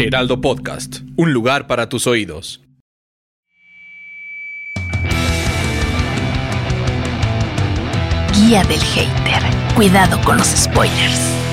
Heraldo Podcast, un lugar para tus oídos. Guía del hater. Cuidado con los spoilers.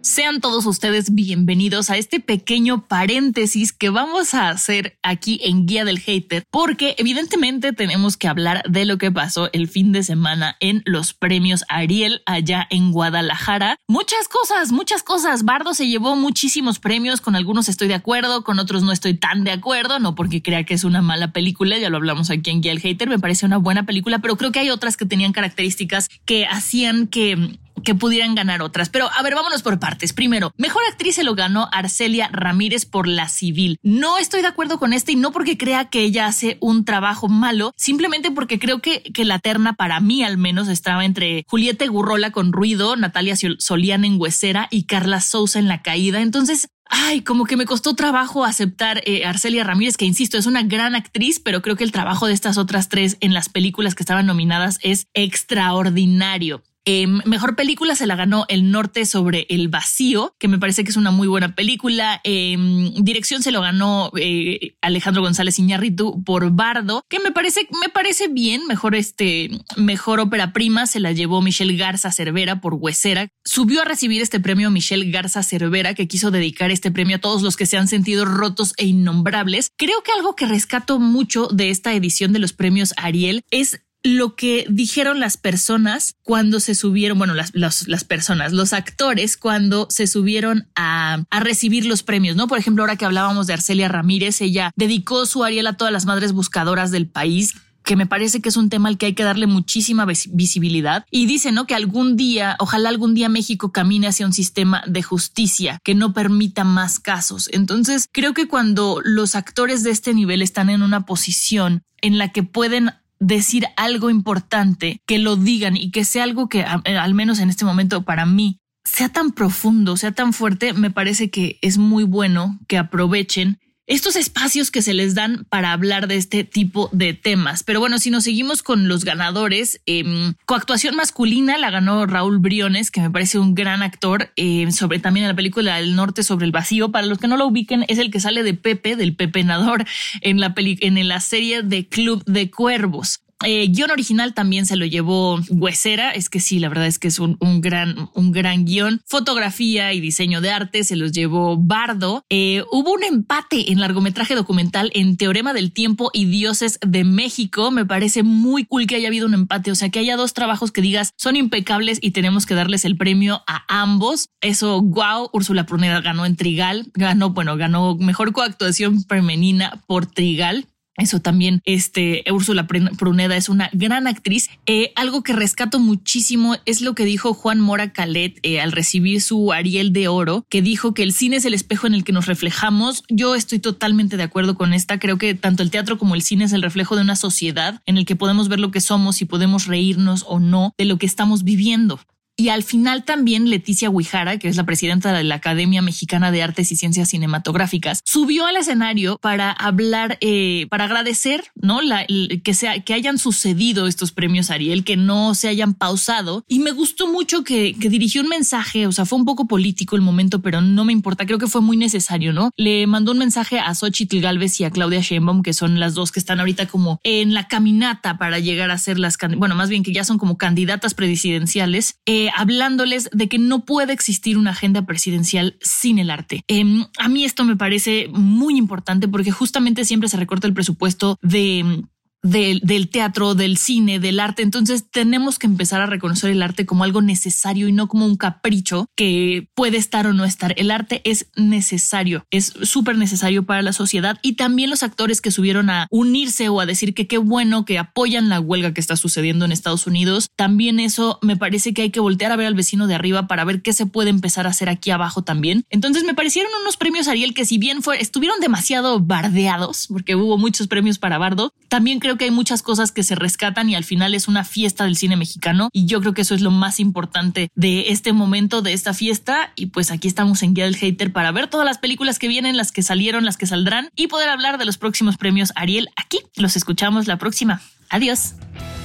Sean todos ustedes bienvenidos a este pequeño paréntesis que vamos a hacer aquí en Guía del Hater, porque evidentemente tenemos que hablar de lo que pasó el fin de semana en los premios Ariel allá en Guadalajara. Muchas cosas, muchas cosas. Bardo se llevó muchísimos premios, con algunos estoy de acuerdo, con otros no estoy tan de acuerdo, no porque crea que es una mala película, ya lo hablamos aquí en Guía del Hater, me parece una buena película, pero creo que hay otras que tenían características que hacían que que pudieran ganar otras. Pero a ver, vámonos por partes. Primero, mejor actriz se lo ganó Arcelia Ramírez por La Civil. No estoy de acuerdo con este y no porque crea que ella hace un trabajo malo, simplemente porque creo que, que la terna para mí al menos estaba entre Julieta Gurrola con Ruido, Natalia Soliana en Huesera y Carla Sousa en La Caída. Entonces, Ay, como que me costó trabajo aceptar eh, Arcelia Ramírez, que insisto, es una gran actriz, pero creo que el trabajo de estas otras tres en las películas que estaban nominadas es extraordinario. Em, mejor película se la ganó El Norte sobre el Vacío, que me parece que es una muy buena película. Em, dirección se lo ganó eh, Alejandro González Iñárritu por Bardo, que me parece, me parece bien. Mejor este, mejor ópera prima se la llevó Michelle Garza Cervera por Huesera. Subió a recibir este premio Michelle Garza Cervera, que quiso dedicar este premio a todos los que se han sentido rotos e innombrables. Creo que algo que rescato mucho de esta edición de los premios Ariel es lo que dijeron las personas cuando se subieron, bueno, las, las, personas, los actores cuando se subieron a, a, recibir los premios, ¿no? Por ejemplo, ahora que hablábamos de Arcelia Ramírez, ella dedicó su Ariel a todas las madres buscadoras del país que me parece que es un tema al que hay que darle muchísima visibilidad. Y dice, ¿no? Que algún día, ojalá algún día México camine hacia un sistema de justicia que no permita más casos. Entonces, creo que cuando los actores de este nivel están en una posición en la que pueden decir algo importante, que lo digan y que sea algo que, al menos en este momento, para mí, sea tan profundo, sea tan fuerte, me parece que es muy bueno que aprovechen estos espacios que se les dan para hablar de este tipo de temas. Pero bueno, si nos seguimos con los ganadores, eh, coactuación masculina la ganó Raúl Briones, que me parece un gran actor, em, sobre también en la película El Norte sobre el vacío. Para los que no lo ubiquen, es el que sale de Pepe, del Pepenador, en la, en la serie de Club de Cuervos. Eh, guion original también se lo llevó Huesera. Es que sí, la verdad es que es un, gran, un gran guion. Fotografía y diseño de arte se los llevó Bardo. Eh, hubo un empate en largometraje documental en Teorema del Tiempo y Dioses de México. Me parece muy cool que haya habido un empate. O sea, que haya dos trabajos que digas son impecables y tenemos que darles el premio a ambos. Eso, wow. Úrsula Pruneda ganó en Trigal. Ganó, bueno, ganó mejor coactuación femenina por Trigal. Eso también, este, Úrsula Pruneda es una gran actriz. Eh, algo que rescato muchísimo es lo que dijo Juan Mora Calet eh, al recibir su Ariel de Oro, que dijo que el cine es el espejo en el que nos reflejamos. Yo estoy totalmente de acuerdo con esta. Creo que tanto el teatro como el cine es el reflejo de una sociedad en el que podemos ver lo que somos y podemos reírnos o no de lo que estamos viviendo. Y al final también Leticia Huijara, que es la presidenta de la Academia Mexicana de Artes y Ciencias Cinematográficas, subió al escenario para hablar, eh, para agradecer, ¿no? La, que, sea, que hayan sucedido estos premios Ariel, que no se hayan pausado. Y me gustó mucho que, que dirigió un mensaje, o sea, fue un poco político el momento, pero no me importa, creo que fue muy necesario, ¿no? Le mandó un mensaje a Xochitl Galvez y a Claudia Sheinbaum, que son las dos que están ahorita como en la caminata para llegar a ser las, bueno, más bien que ya son como candidatas presidenciales. Eh, hablándoles de que no puede existir una agenda presidencial sin el arte. Em, a mí esto me parece muy importante porque justamente siempre se recorta el presupuesto de del, teatro, del cine, del arte. Entonces tenemos que empezar a reconocer el arte como algo necesario y no como un capricho que puede estar o no estar. El arte es necesario, es súper necesario para la sociedad y también los actores que subieron a unirse o a decir que qué bueno que apoyan la huelga que está sucediendo en Estados Unidos. También eso me parece que hay que voltear a ver al vecino de arriba para ver qué se puede empezar a hacer aquí abajo también. Entonces me parecieron unos premios Ariel que si bien fue, estuvieron demasiado bardeados porque hubo muchos premios para Bardo, también creo que hay muchas cosas que se rescatan y al final es una fiesta del cine mexicano y yo creo que eso es lo más importante de este momento, de esta fiesta y pues aquí estamos en Guía del Hater para ver todas las películas que vienen, las que salieron, las que saldrán y poder hablar de los próximos premios Ariel aquí. Los escuchamos la próxima. Adiós.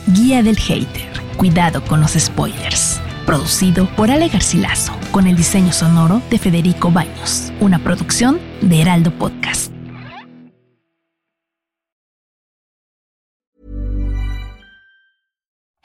Guía del Hater. Cuidado con los spoilers. Producido por Ale Garcilaso, con el diseño sonoro de Federico Baños, una producción de Heraldo Podcast.